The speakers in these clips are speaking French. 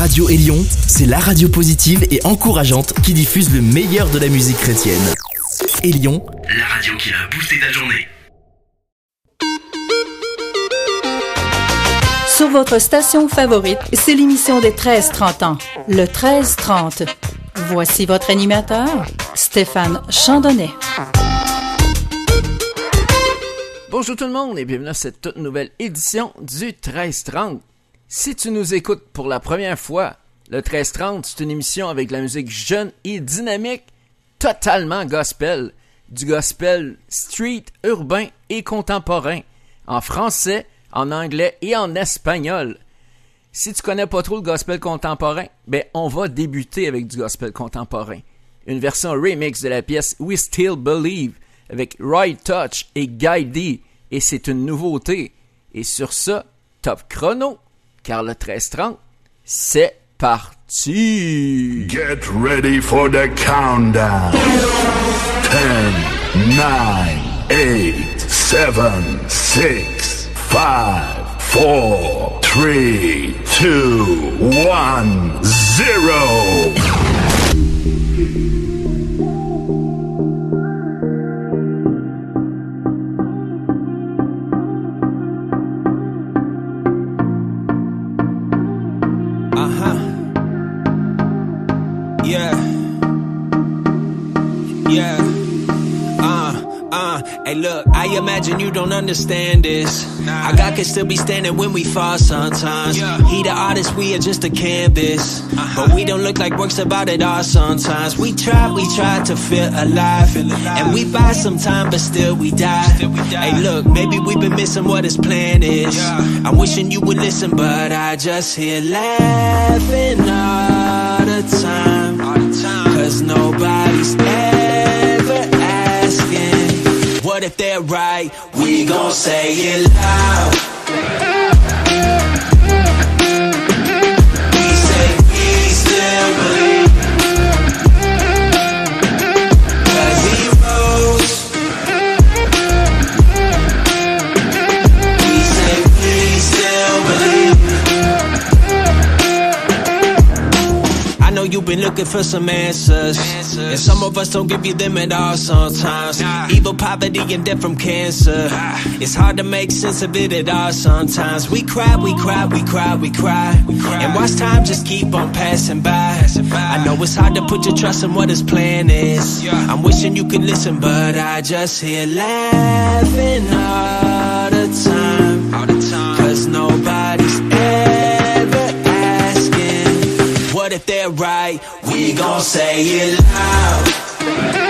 Radio Élion, c'est la radio positive et encourageante qui diffuse le meilleur de la musique chrétienne. Élion, la radio qui a boosté ta journée. Sur votre station favorite, c'est l'émission des 13-30 ans, le 13-30. Voici votre animateur, Stéphane Chandonnet. Bonjour tout le monde et bienvenue à cette toute nouvelle édition du 1330. Si tu nous écoutes pour la première fois, le 1330, c'est une émission avec la musique jeune et dynamique, totalement gospel. Du gospel street, urbain et contemporain, en français, en anglais et en espagnol. Si tu connais pas trop le gospel contemporain, ben on va débuter avec du gospel contemporain. Une version remix de la pièce We Still Believe avec Roy Touch et Guy D. Et c'est une nouveauté. Et sur ça, top chrono car le 13-30, c'est parti! Get ready for the countdown. 10, 9, 8, 7, 6, 5, 4, 3, 2, 1, 0. Hey, look, I imagine you don't understand this. Nah. Our God can still be standing when we fall sometimes. Yeah. He the artist, we are just a canvas. Uh-huh. But we don't look like works about it all sometimes. We try, we try to feel alive. Feel alive. And we buy some time, but still we die. Still we die. Hey, look, maybe we've been missing what his plan is. Yeah. I'm wishing you would listen, but I just hear laughing all the time. But if they're right, we gon' say it loud. Looking for some answers. answers. And some of us don't give you them at all sometimes. Nah. Evil, poverty, and death from cancer. It's hard to make sense of it at all sometimes. We cry, we cry, we cry, we cry. We cry. And watch time just keep on passing by. passing by. I know it's hard to put your trust in what his plan is. Yeah. I'm wishing you could listen, but I just hear laughing all the time. All the time. Cause nobody's But if they're right, we gon' say it loud.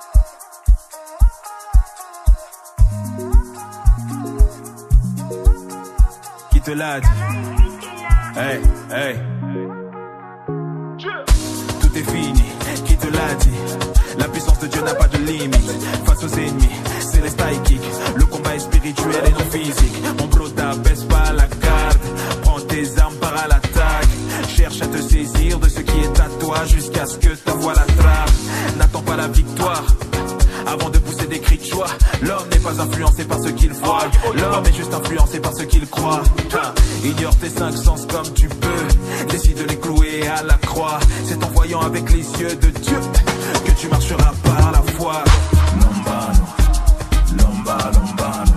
Te l'a dit. Hey, hey. Tout est fini, qui te l'a dit? La puissance de Dieu n'a pas de limite. Face aux ennemis, c'est les style. Le combat est spirituel et non physique. Mon bro, t'abaisse pas la garde. Prends tes armes, par à l'attaque. cherche à te saisir de ce qui est à toi jusqu'à ce que ta voix l'attrape. N'attends pas la victoire. Avant de l'homme n'est pas influencé par ce qu'il voit. L'homme est juste influencé par ce qu'il croit. Ignore tes cinq sens comme tu peux. Décide de les clouer à la croix. C'est en voyant avec les yeux de Dieu que tu marcheras par la foi. Lombano, lombano. Lombano,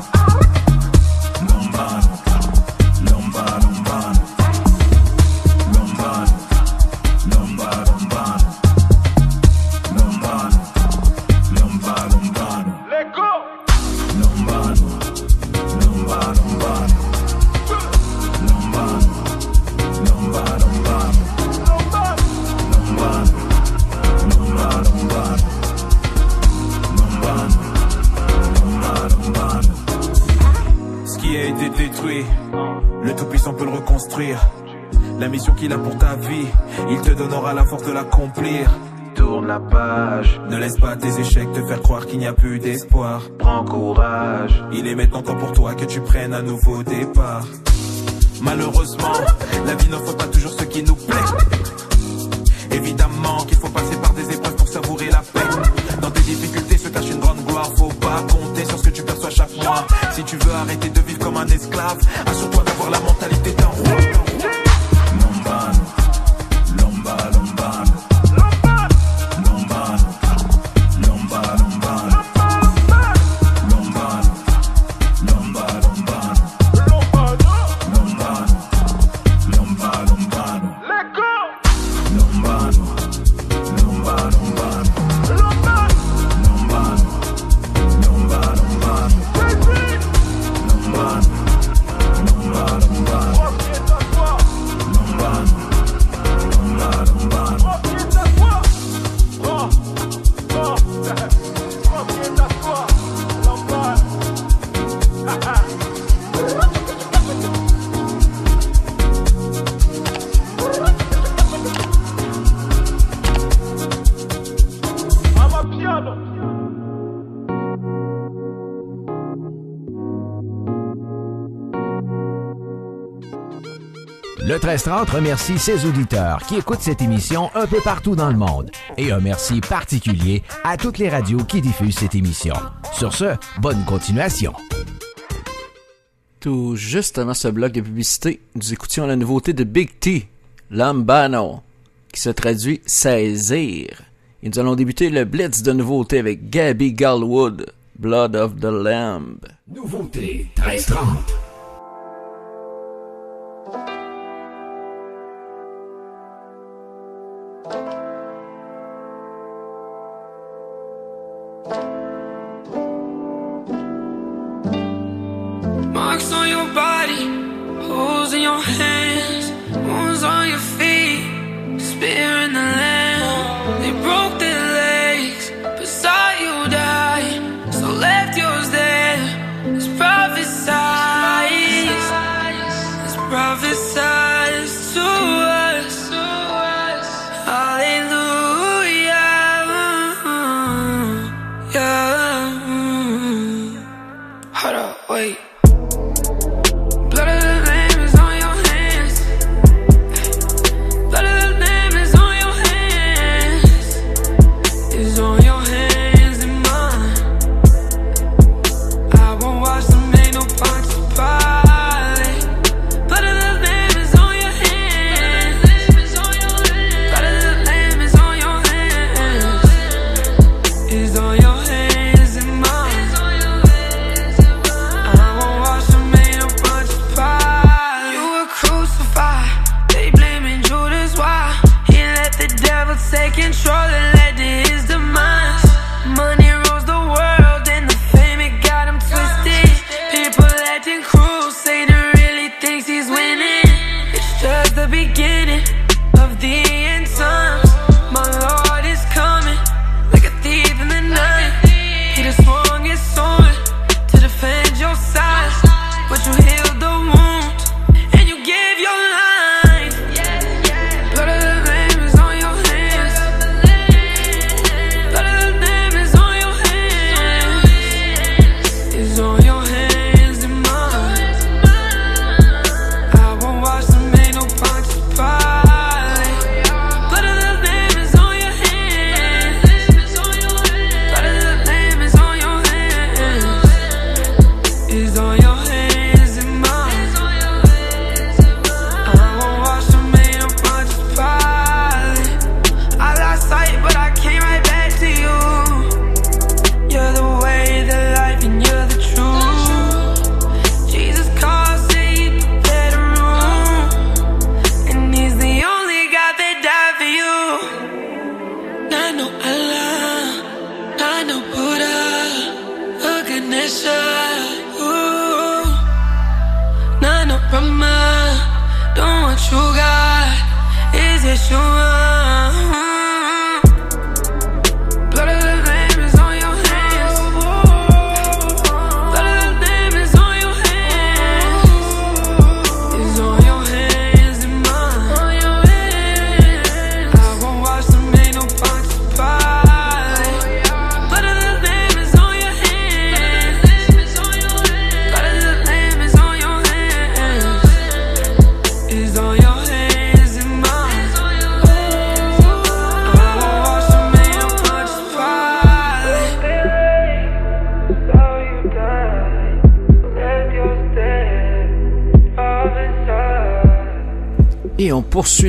la force de l'accomplir. Tourne la page, ne laisse pas tes échecs te faire croire qu'il n'y a plus d'espoir. Prends courage, il est maintenant temps pour toi que tu prennes un nouveau départ. Malheureusement, la vie n'offre pas toujours ce qui nous plaît. Évidemment qu'il faut passer par des épreuves pour savourer la paix. Dans tes difficultés se cache une grande gloire. Faut pas compter sur ce que tu perçois chaque mois. Si tu veux arrêter de vivre comme un esclave, assure-toi Le 1330 remercie ses auditeurs qui écoutent cette émission un peu partout dans le monde. Et un merci particulier à toutes les radios qui diffusent cette émission. Sur ce, bonne continuation. Tout juste avant ce bloc de publicité, nous écoutions la nouveauté de Big T, Lambano, qui se traduit saisir. Et nous allons débuter le blitz de nouveautés avec Gabby Galwood, Blood of the Lamb. Nouveauté 1330.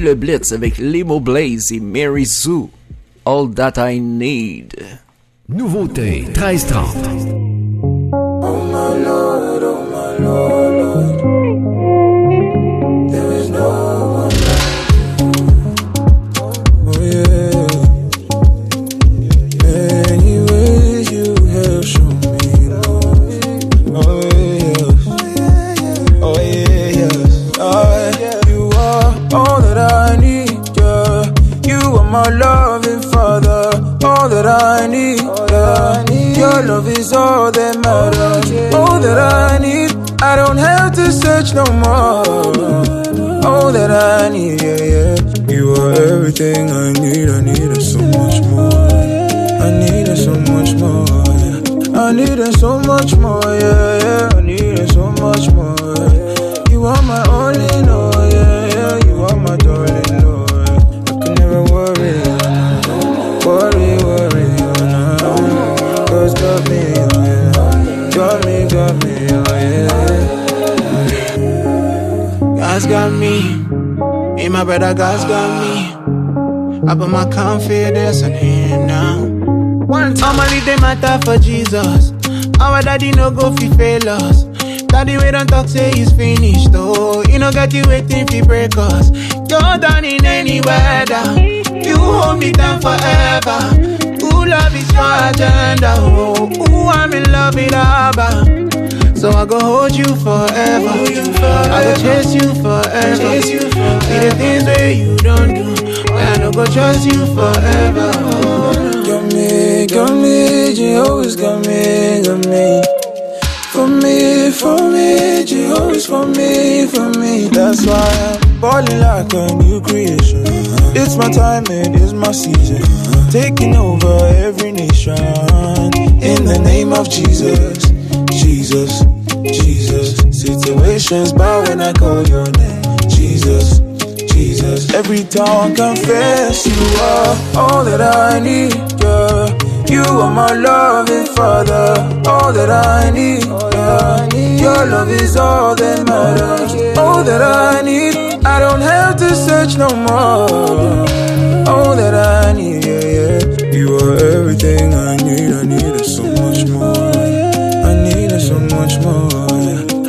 Le Blitz avec Limo Blaze et Mary Sue. All That I Need. Nouveauté 1330. More. All that I need, yeah, yeah. You are everything I me. Me my brother, God's got me. I put my confidence in Him now. One time I leave the matter for Jesus. Our daddy no go fi fail us. Daddy we don't talk say he's finished though. You know got you waiting fi break us. You're done in any weather. You hold me down forever Who love is your agenda. Oh, ooh, I'm in love with Abba. So I go hold you forever. I go chase you forever. You. See the things where you don't do. I don't go trust you forever. Got me, got me, Jehovah's got me, got me. For me, for me, Jehovah's for me, for me. That's why I'm falling like a new creation. It's my time, it is my season taking over every nation. In the name of Jesus, Jesus, Jesus. Situations bow when I call your name, Jesus. Jesus, every tongue confess you are all that I need. Yeah. You are my loving Father, all that I need. Yeah. Your love is all that matters, all that I need. I don't have to search no more. All that I need, yeah. yeah. You are everything I need, I need it so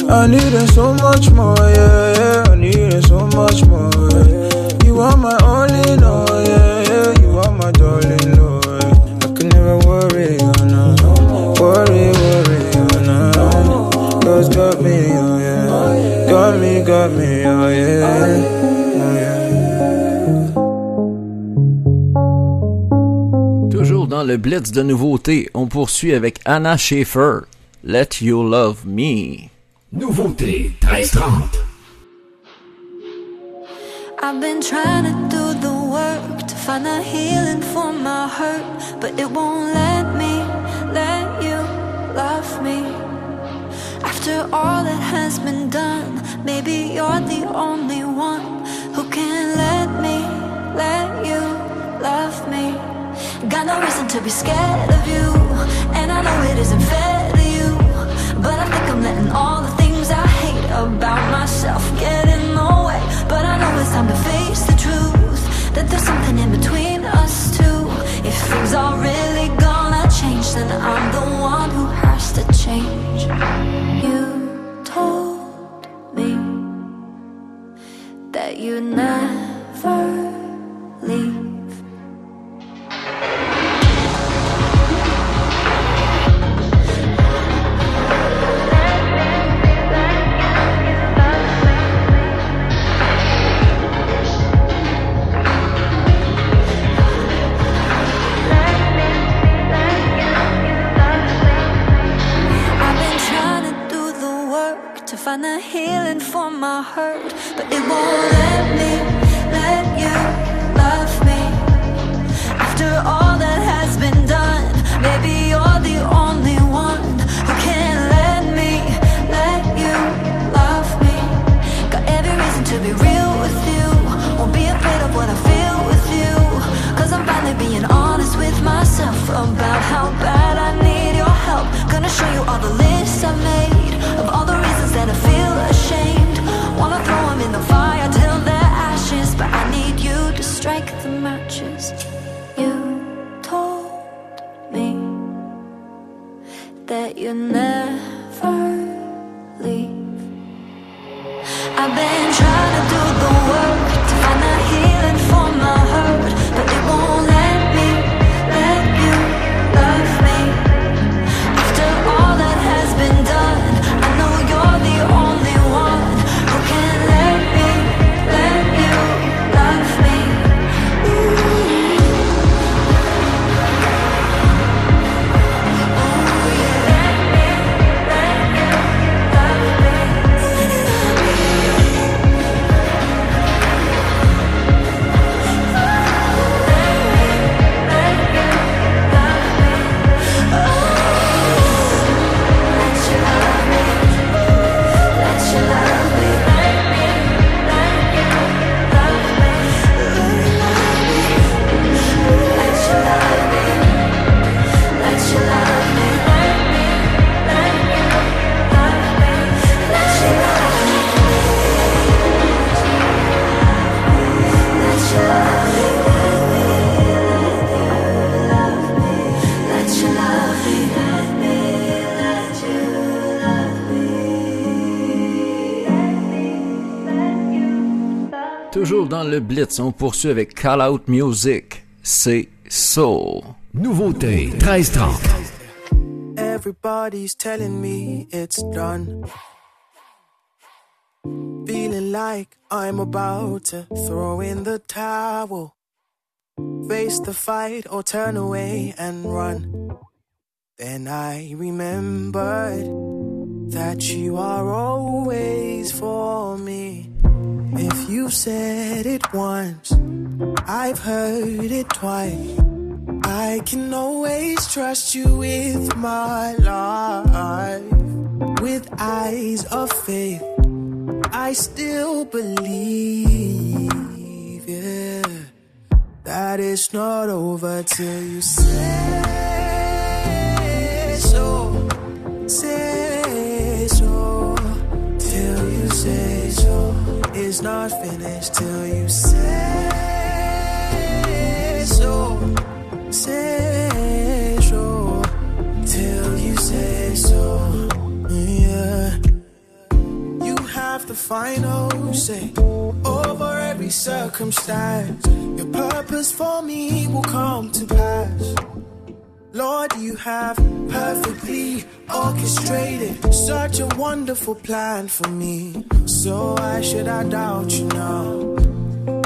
I need it so much more, yeah, yeah. I need it so much more. You are my only, no, yeah, yeah. You are my darling, Lord. I can never worry, oh no. Worry, worry, oh no. Cause got me, oh yeah. Got me, got me, oh yeah. le blitz de nouveautés, on poursuit avec Anna Schaefer, Let You Love Me. Nouveauté 1330. I've been trying to do the work to find a healing for my hurt, but it won't let me, let you love me. After all that has been done, maybe you're the only one who can let me, let you love me. Got no reason to be scared of you And I know it isn't fair to you But I think I'm letting all In between us two. If things are really gonna change Then I'm the one who has to change. You told me That you never hurt, but it won't let me let you love me. After all that has been done, maybe you're the only one who can let me let you love me. Got every reason to be real with you. Won't be afraid of what I feel with you. Cause I'm finally being honest with myself about how bad I need your help. Gonna show you all the lists I made dans le Blitz, on poursuit avec Call Out Music. C'est Soul. Nouveauté 1330. Everybody's telling me it's done. Feeling like I'm about to throw in the towel. Face the fight or turn away and run. Then I remembered that you are always for me. If you've said it once, I've heard it twice. I can always trust you with my life. With eyes of faith, I still believe, yeah, that it's not over till you say so. Say not finished till you say so. Say so. Till you say so. Yeah. You have the final say over every circumstance. Your purpose for me will come to pass. Lord, you have perfectly orchestrated such a wonderful plan for me. So why should I doubt you now?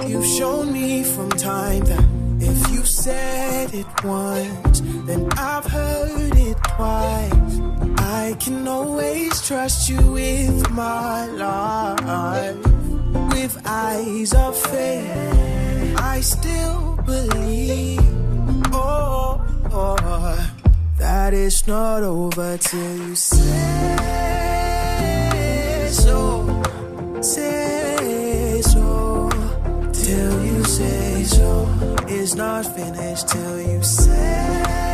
You've shown me from time that if you said it once, then I've heard it twice. I can always trust you with my life. With eyes of faith, I still believe. Oh, oh, that it's not over till you say so. Say so. Till you say so. It's not finished till you say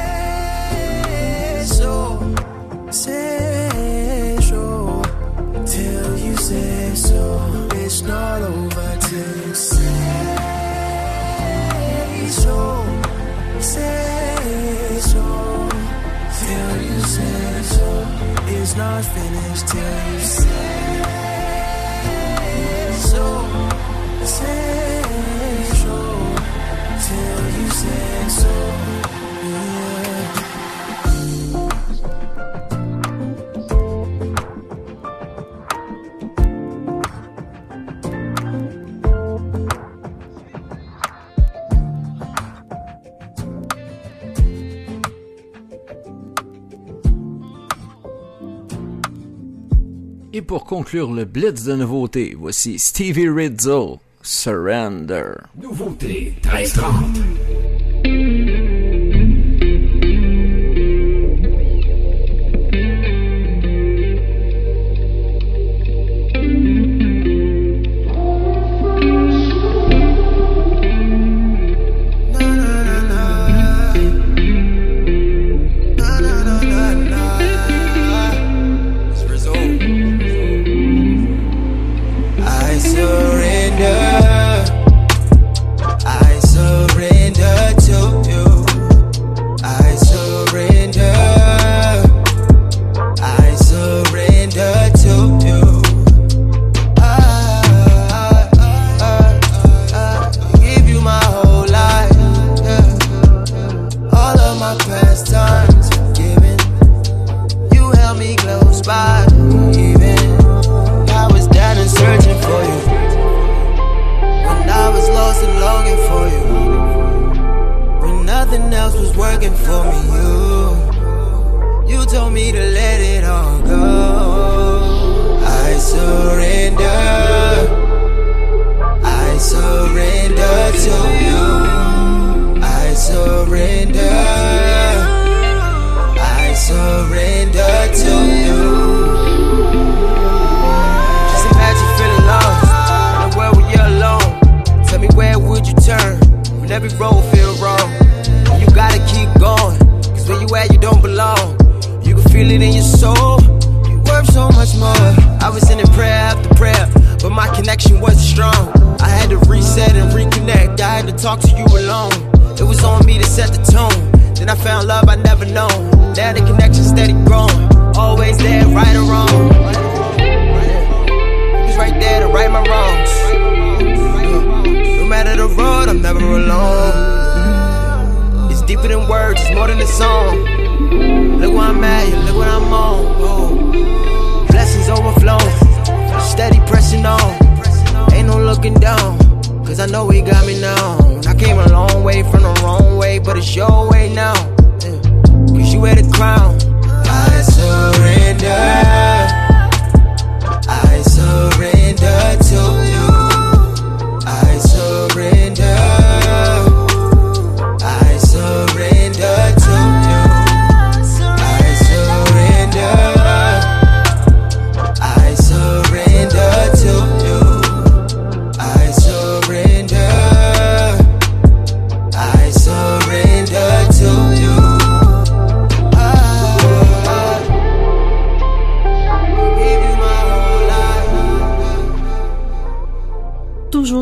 pour conclure le blitz de nouveautés, voici Stevie Rizzo, Surrender. Nouveauté 1330.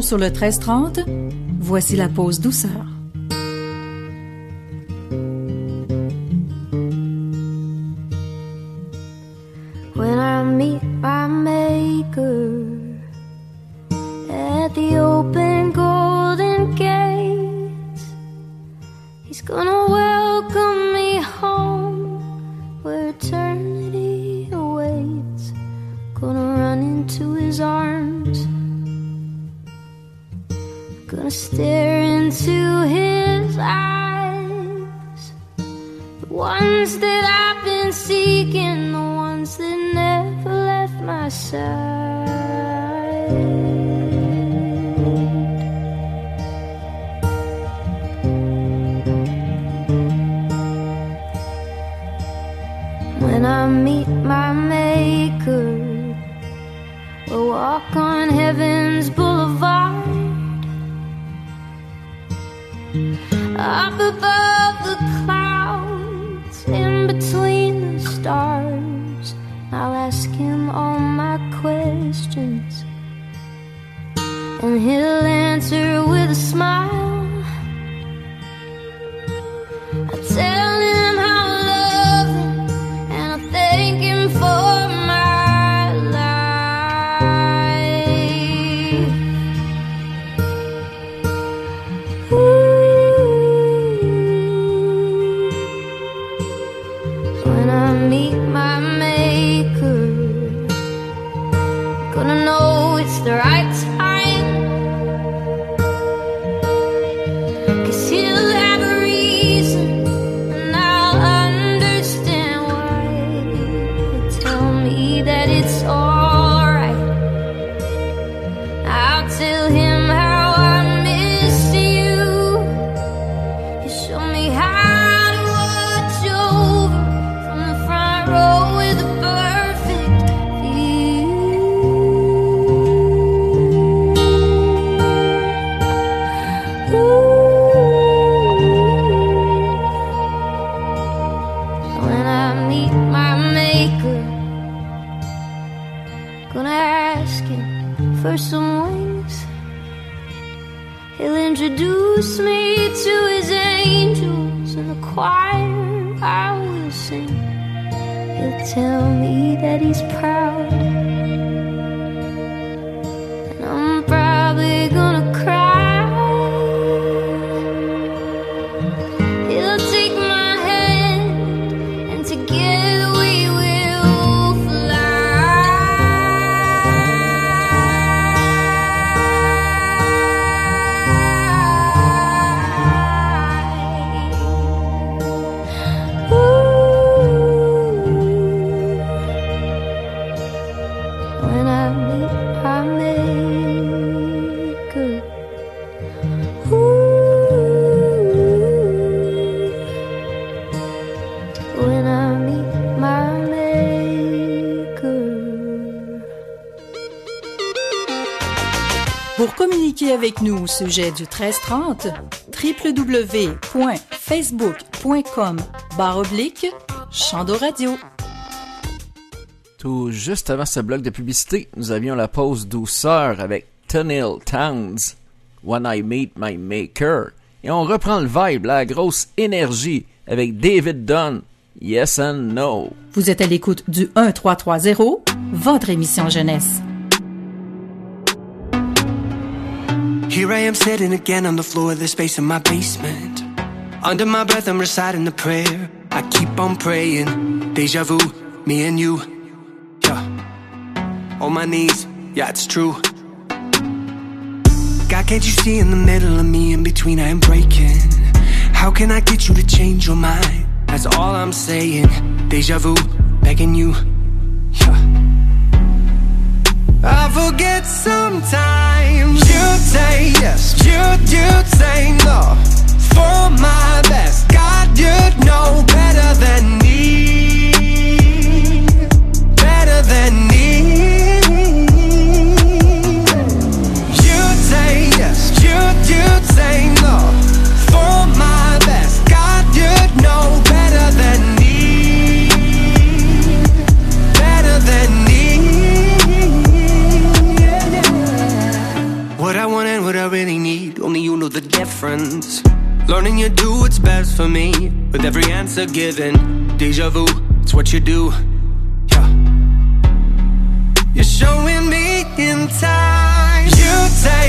sur le 1330, voici la pause douceur. Pour communiquer avec nous au sujet du 1330, www.facebook.com barre oblique Chando Radio. Tout juste avant ce bloc de publicité, nous avions la pause douceur avec Tunnel Towns, When I Meet My Maker. Et on reprend le vibe, la grosse énergie avec David Dunn, Yes and No. Vous êtes à l'écoute du 1330, votre émission jeunesse. Here I am sitting again on the floor of the space in my basement. Under my breath, I'm reciting the prayer. I keep on praying. Deja vu, me and you. Yeah. On my knees, yeah, it's true. God, can't you see in the middle of me, in between, I am breaking? How can I get you to change your mind? That's all I'm saying. Deja vu, begging you. Yeah. I forget sometimes you say yes, you you say no. For my best, God, you know better than the difference. Learning you do what's best for me, with every answer given. Deja vu, it's what you do. Yeah. You're showing me in time. You say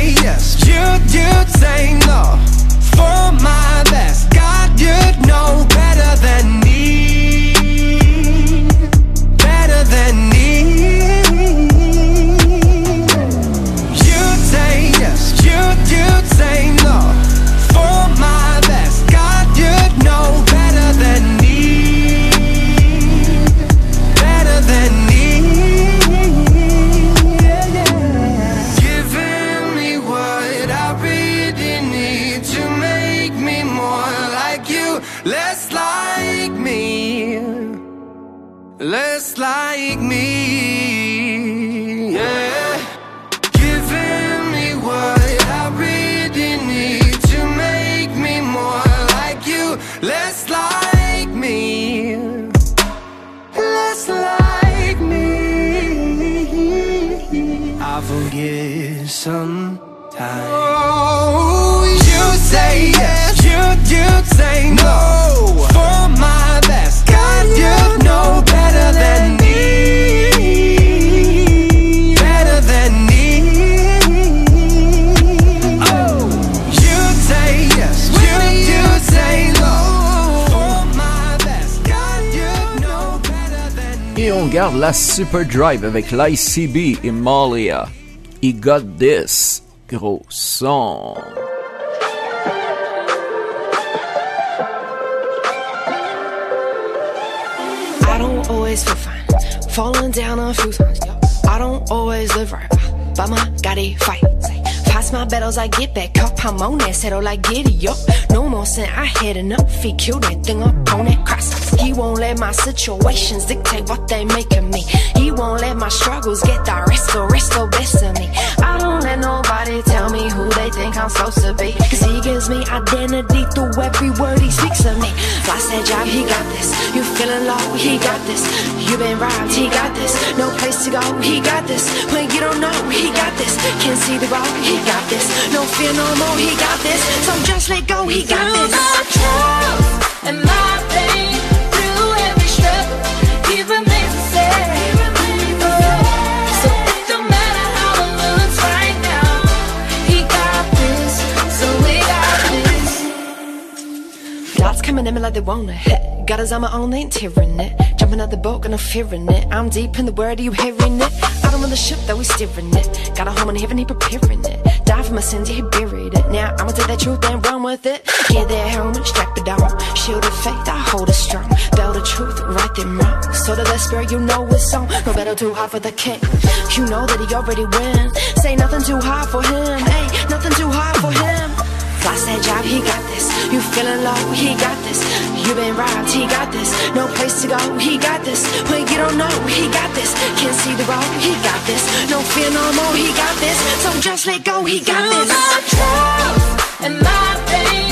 Super Drive avec l'ICB et Malia. He got this. Gros son. I don't always feel fine. Falling down a few times. I don't always live right. But my gotta fight. Pass my battles, I get back up. I'm on that settle like giddy up. No more sin, I had enough. He killed that thing up on that cross. He won't let my situations dictate what they make of me. He won't let my struggles get the rest, the rest, of me. I let nobody tell me who they think I'm supposed to be. Cause he gives me identity through every word he speaks of me. Lost that job, he got this. You feeling low, he got this. You been robbed, he got this. No place to go, he got this. When you don't know, he got this. Can't see the road, he got this. No fear no more, he got this. So just let go, he got this. my trials and my pain, through every struggle, he remains Me like they wanna hit. Got us on my own, ain't tearing it. Jumping out the boat, got no fear in it. I'm deep in the word, are you hearing it? I don't want the ship that we steering it. Got a home in heaven, he preparing it. Die for my sins, yeah, he buried it. Now I'ma tell that truth and run with it. Get that helmet, strap it on. Shield of faith, I hold it strong. Belt the truth, right them wrong. So that the spirit, you know it's on. No battle too hard for the king. You know that he already win. Say nothing too hard for him. Hey, nothing too hard for him. Lost that job, he got this. You feeling low, he got this. You been robbed, he got this. No place to go, he got this. When you don't know, he got this. Can't see the road, he got this. No fear no more, he got this. So just let go, he got this. my and my pain,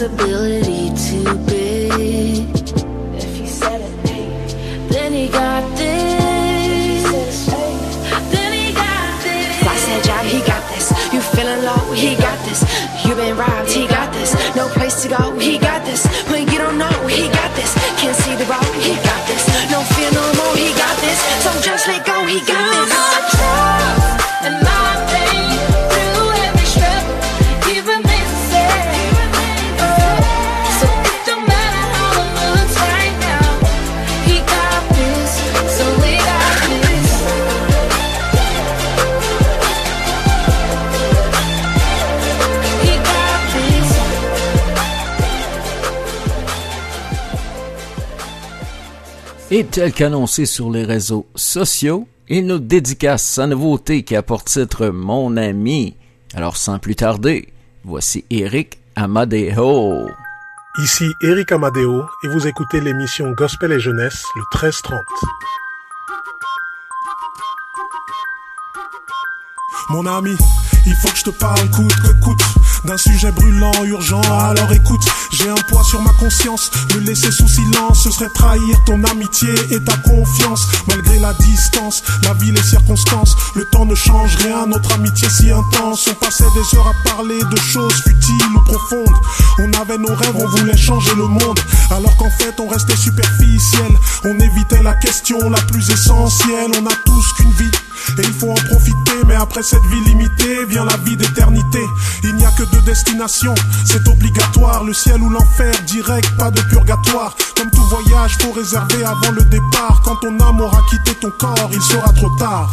impossibility too big. If he said it, then he got this. Then he got this. Job, he got this. You feeling low, he got this. You been robbed, he got this. No place to go, he got this. When you don't know, he got this. Can't see the road, he got this. No fear no more, he got this. So just let go, he got this. Et tel qu'annoncé sur les réseaux sociaux, il nous dédicace sa nouveauté qui a pour titre Mon ami. Alors sans plus tarder, voici Eric Amadeo. Ici Eric Amadeo et vous écoutez l'émission Gospel et Jeunesse le 1330. Mon ami, il faut que je te parle coûte que coûte d'un sujet brûlant, urgent. Alors écoute, j'ai un poids sur ma conscience. Le laisser sous silence, ce serait trahir ton amitié et ta confiance. Malgré la distance, la vie, les circonstances, le temps ne change rien. Notre amitié si intense, on passait des heures à parler de choses futiles ou profondes. On avait nos rêves, on voulait changer le monde. Alors qu'en fait, on restait superficiel. On évitait la question la plus essentielle. On a tous qu'une vie. Et il faut en profiter, mais après cette vie limitée vient la vie d'éternité. Il n'y a que deux destinations, c'est obligatoire, le ciel l'enfer, direct, pas de purgatoire. Comme tout voyage, faut réserver avant le départ. Quand ton âme aura quitté ton corps, il sera trop tard.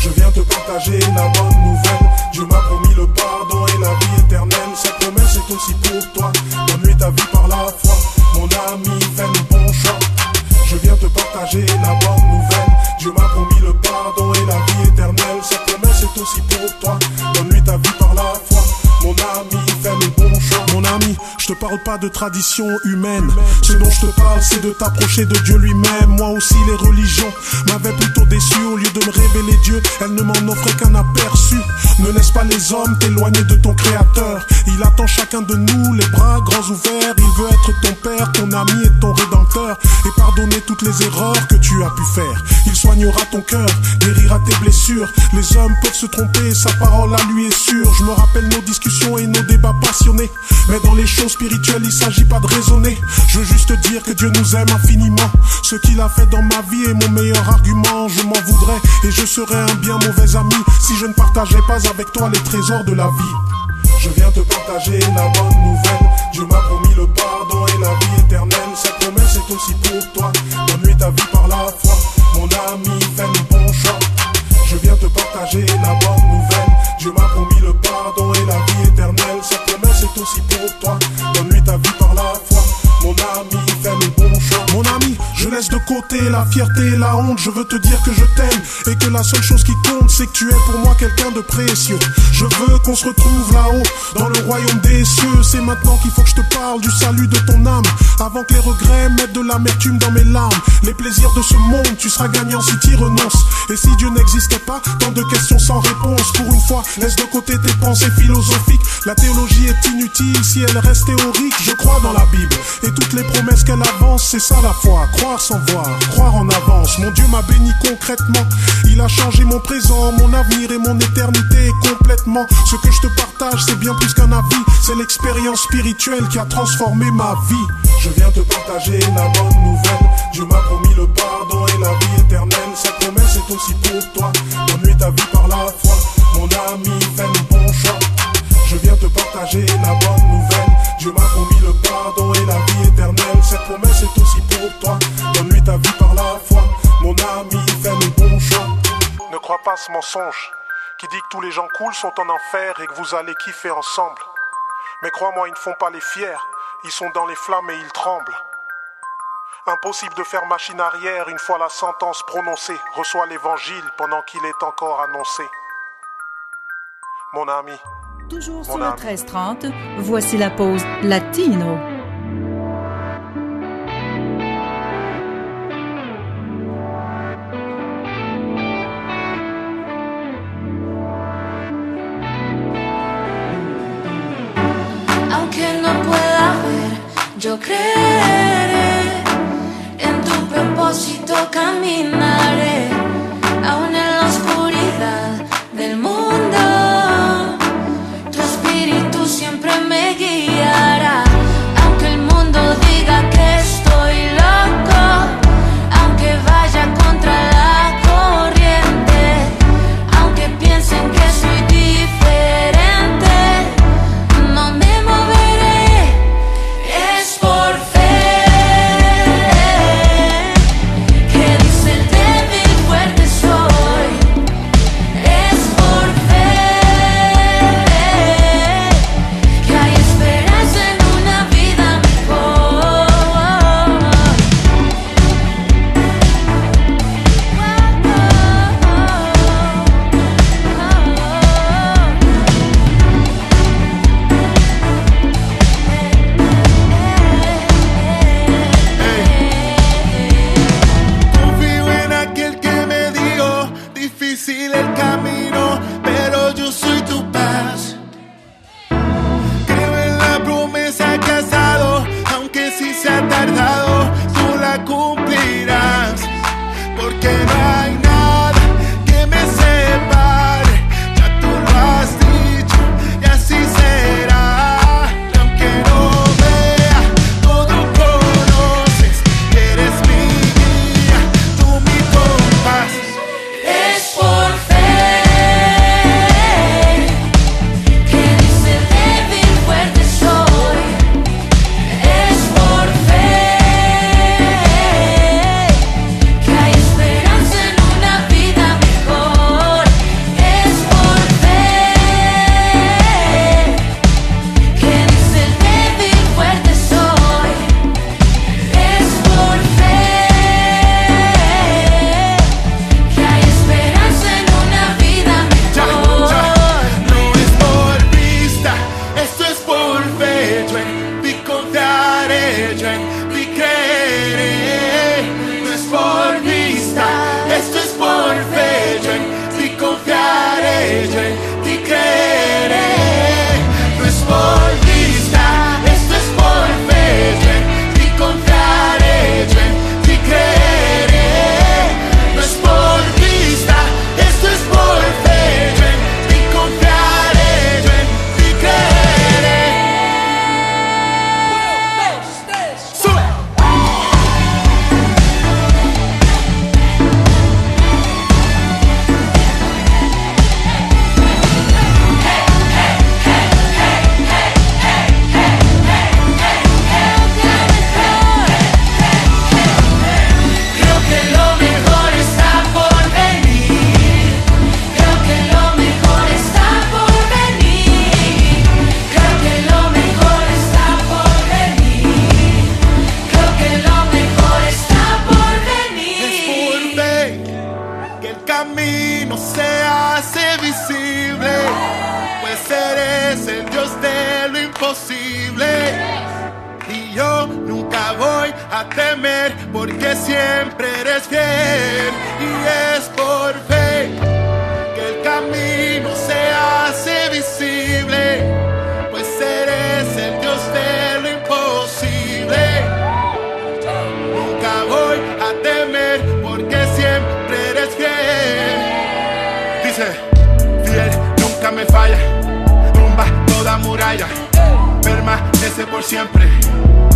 Je viens te partager la bonne nouvelle. Dieu m'a promis le pardon et la vie éternelle. Cette promesse est aussi pour toi. Donne-lui ta vie par la foi. Mon ami, fais le bon choix. Je viens te partager la bonne je te parle pas de tradition humaine. Ce dont je te parle, c'est de t'approcher de Dieu lui-même. Moi aussi, les religions m'avaient plutôt déçu. Au lieu de me révéler Dieu, elles ne m'en offraient qu'un aperçu. Ne laisse pas les hommes t'éloigner de ton créateur. Il attend chacun de nous, les bras grands ouverts. Il veut être ton père, ton ami et ton rédempteur. Et pardonner toutes les erreurs que tu as pu faire. Il soignera ton cœur, guérira tes blessures. Les hommes peuvent se tromper, sa parole à lui est sûre. Je me rappelle nos discussions et nos débats passionnés. Mais dans les choses spirituelles, il s'agit pas de raisonner. Je veux juste dire que Dieu nous aime infiniment. Ce qu'il a fait dans ma vie est mon meilleur argument. Je m'en voudrais et je serais un bien mauvais ami si je ne partageais pas avec toi les trésors de la vie. Je viens te partager la bonne nouvelle. Dieu m'a promis le pardon et la vie éternelle. Cette promesse est aussi pour toi. Donne-lui ta vie par la foi. Mon ami, fais le bon choix. Je viens te partager la bonne nouvelle. Dieu m'a promis le pardon et la tu se pour toi je laisse de côté la fierté et la honte. Je veux te dire que je t'aime et que la seule chose qui compte, c'est que tu es pour moi quelqu'un de précieux. Je veux qu'on se retrouve là-haut, dans le royaume des cieux. C'est maintenant qu'il faut que je te parle du salut de ton âme. Avant que les regrets mettent de l'amertume dans mes larmes. Les plaisirs de ce monde, tu seras gagnant si tu renonces. Et si Dieu n'existait pas, tant de questions sans réponse. Pour une fois, laisse de côté tes pensées philosophiques. La théologie est inutile si elle reste théorique. Je crois dans la Bible et toutes les promesses qu'elle avance, c'est ça la foi. Croire sans voir, croire en avance. Mon Dieu m'a béni concrètement. Il a changé mon présent, mon avenir et mon éternité complètement. Ce que je te partage, c'est bien plus qu'un avis. C'est l'expérience spirituelle qui a transformé ma vie. Je viens te partager la bonne nouvelle. Dieu m'a promis le pardon et la vie éternelle. Cette promesse est aussi pour toi. Donne-lui ta vie par la foi. Mon ami, fais le bon choix. Je viens te partager la bonne nouvelle. Dieu m'a promis le pardon et la vie pas ce mensonge qui dit que tous les gens cool sont en enfer et que vous allez kiffer ensemble. Mais crois-moi, ils ne font pas les fiers. Ils sont dans les flammes et ils tremblent. Impossible de faire machine arrière une fois la sentence prononcée. Reçois l'évangile pendant qu'il est encore annoncé. Mon ami. Toujours Mon sur le âme. 1330, voici la pause latino. Yo creeré en tu propósito caminaré,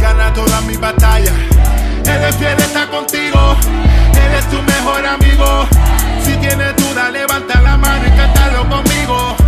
Gana todas mis batallas. Él es fiel, está contigo. Él es tu mejor amigo. Si tienes duda, levanta la mano y cántalo conmigo.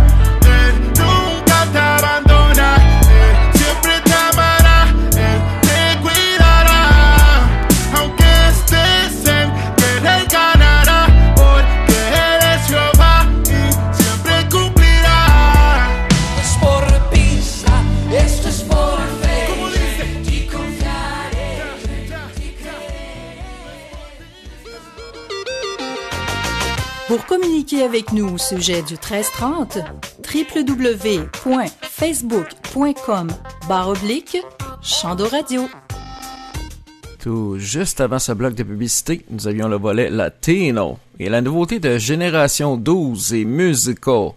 Pour communiquer avec nous au sujet du 1330, www.facebook.com barre oblique Chando Radio. Tout juste avant ce bloc de publicité, nous avions le volet Latino et la nouveauté de Génération 12 et Musical,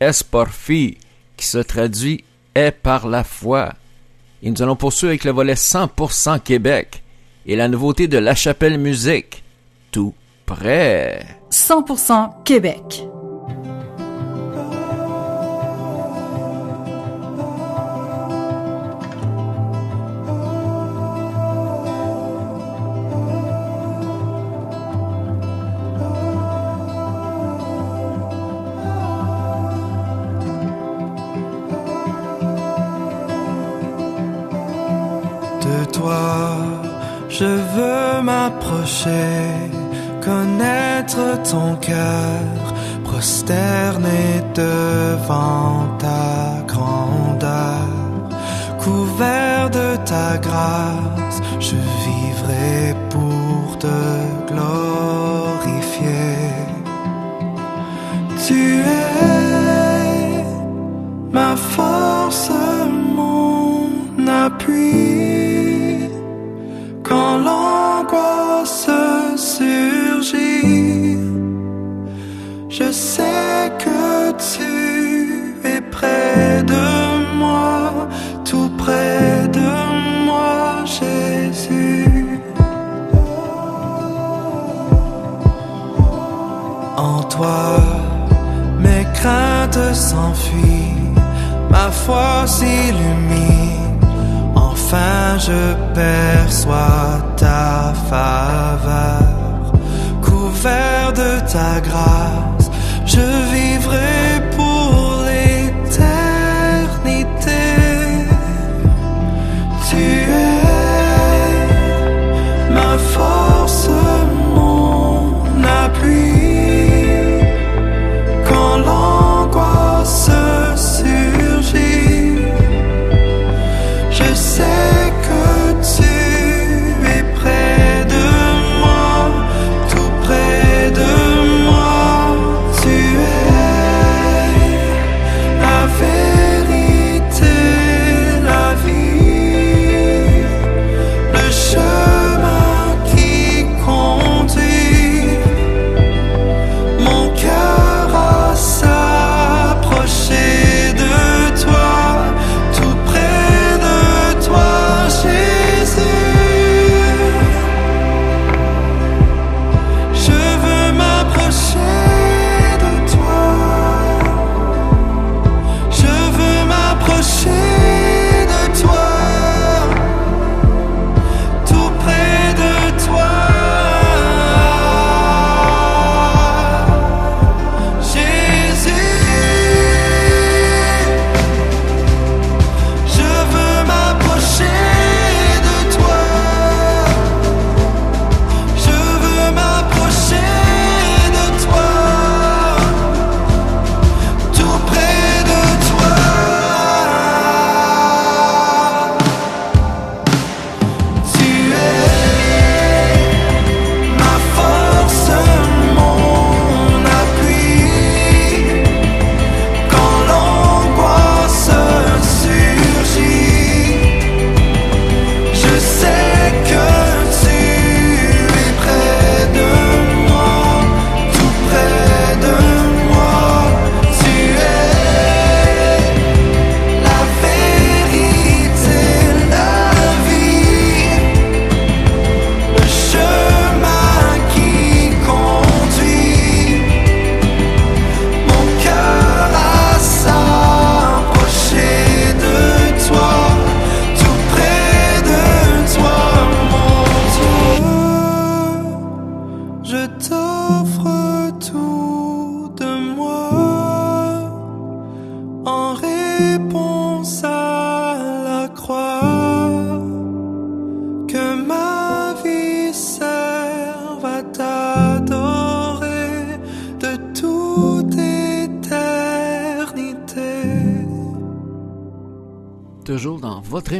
Es por fi, qui se traduit Est par la foi. Et nous allons poursuivre avec le volet 100% Québec et la nouveauté de La Chapelle Musique, Tout près. 100% Québec. de toi. Je veux m'approcher, connaître ton cœur, prosterner devant ta grandeur. Couvert de ta grâce, je vivrai pour te glorifier.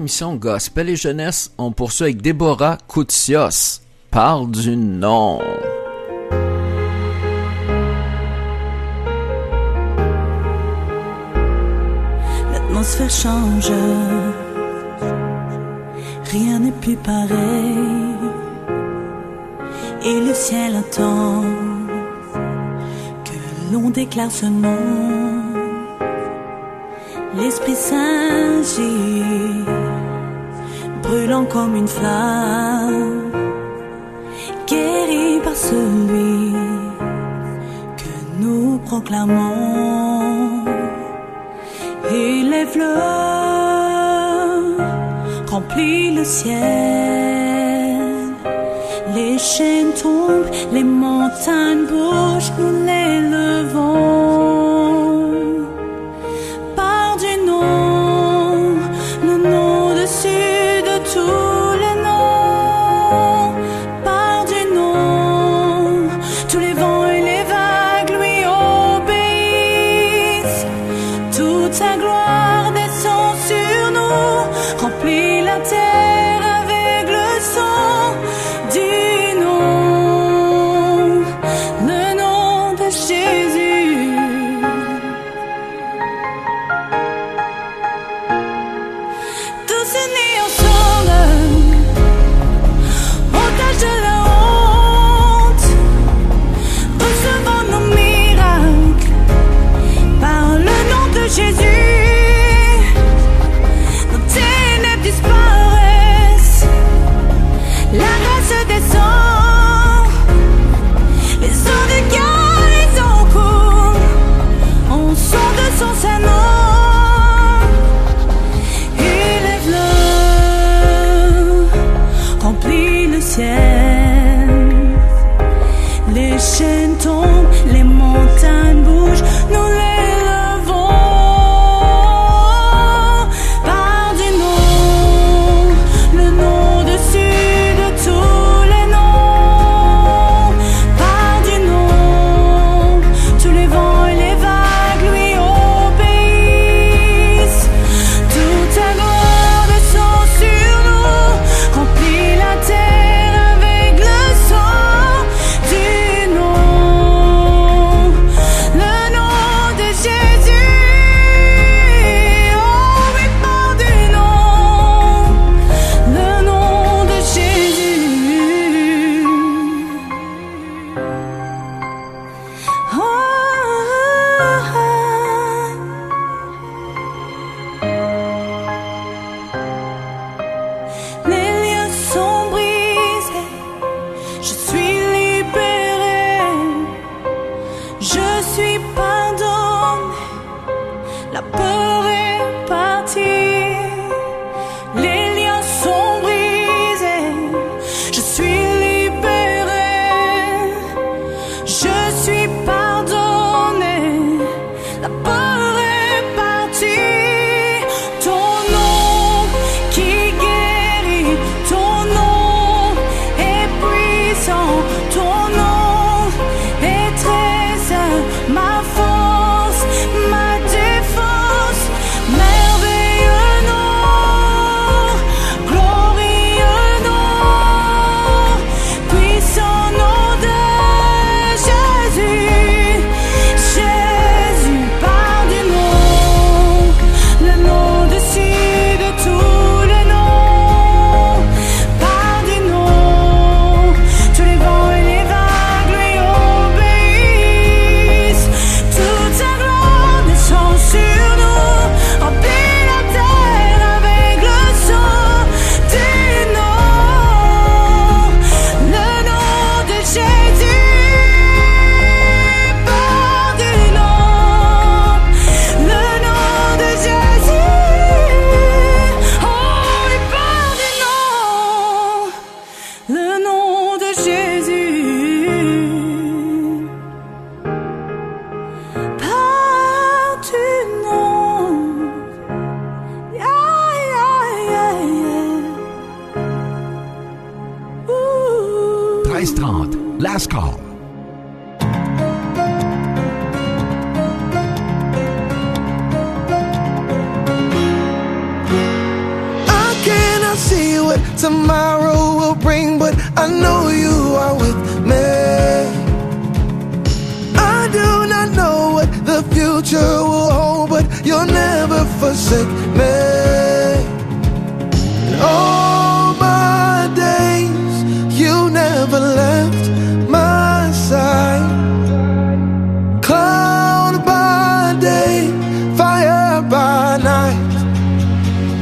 émission Gospel et Jeunesse, on poursuit avec Déborah Koutsios. Parle du nom. L'atmosphère change. Rien n'est plus pareil. Et le ciel attend que l'on déclare ce nom. L'Esprit Saint brûlant comme une flamme, guéri par celui que nous proclamons. Et les fleurs le ciel, les chaînes tombent, les montagnes bougent,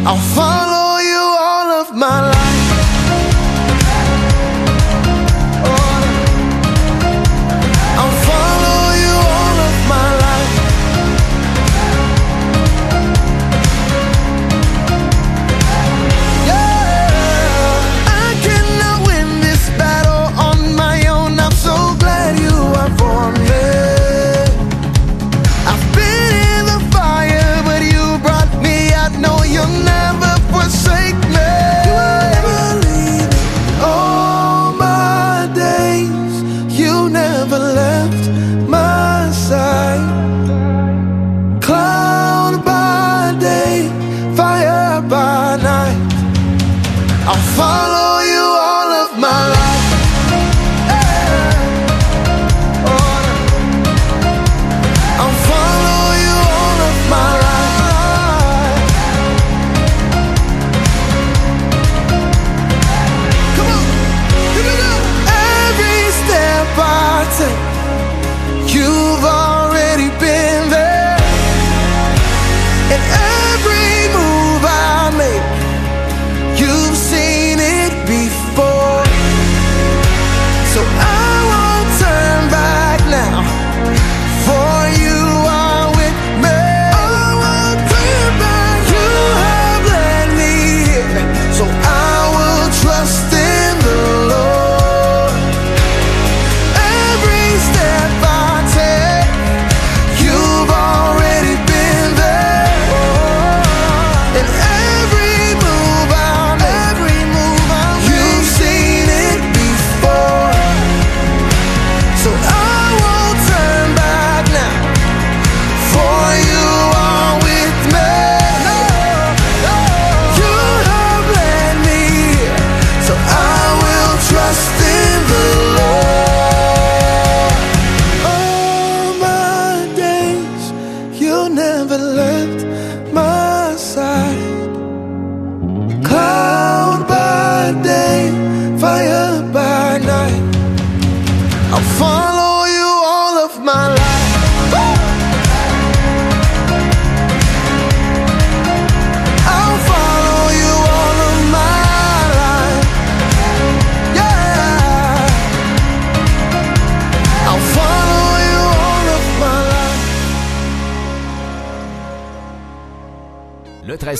I'll follow you all of my life.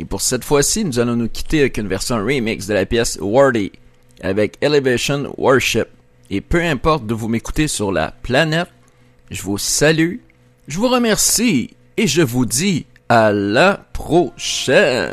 Et pour cette fois-ci, nous allons nous quitter avec une version remix de la pièce Wardy avec Elevation Worship. Et peu importe de vous m'écouter sur la planète, je vous salue, je vous remercie et je vous dis à la prochaine.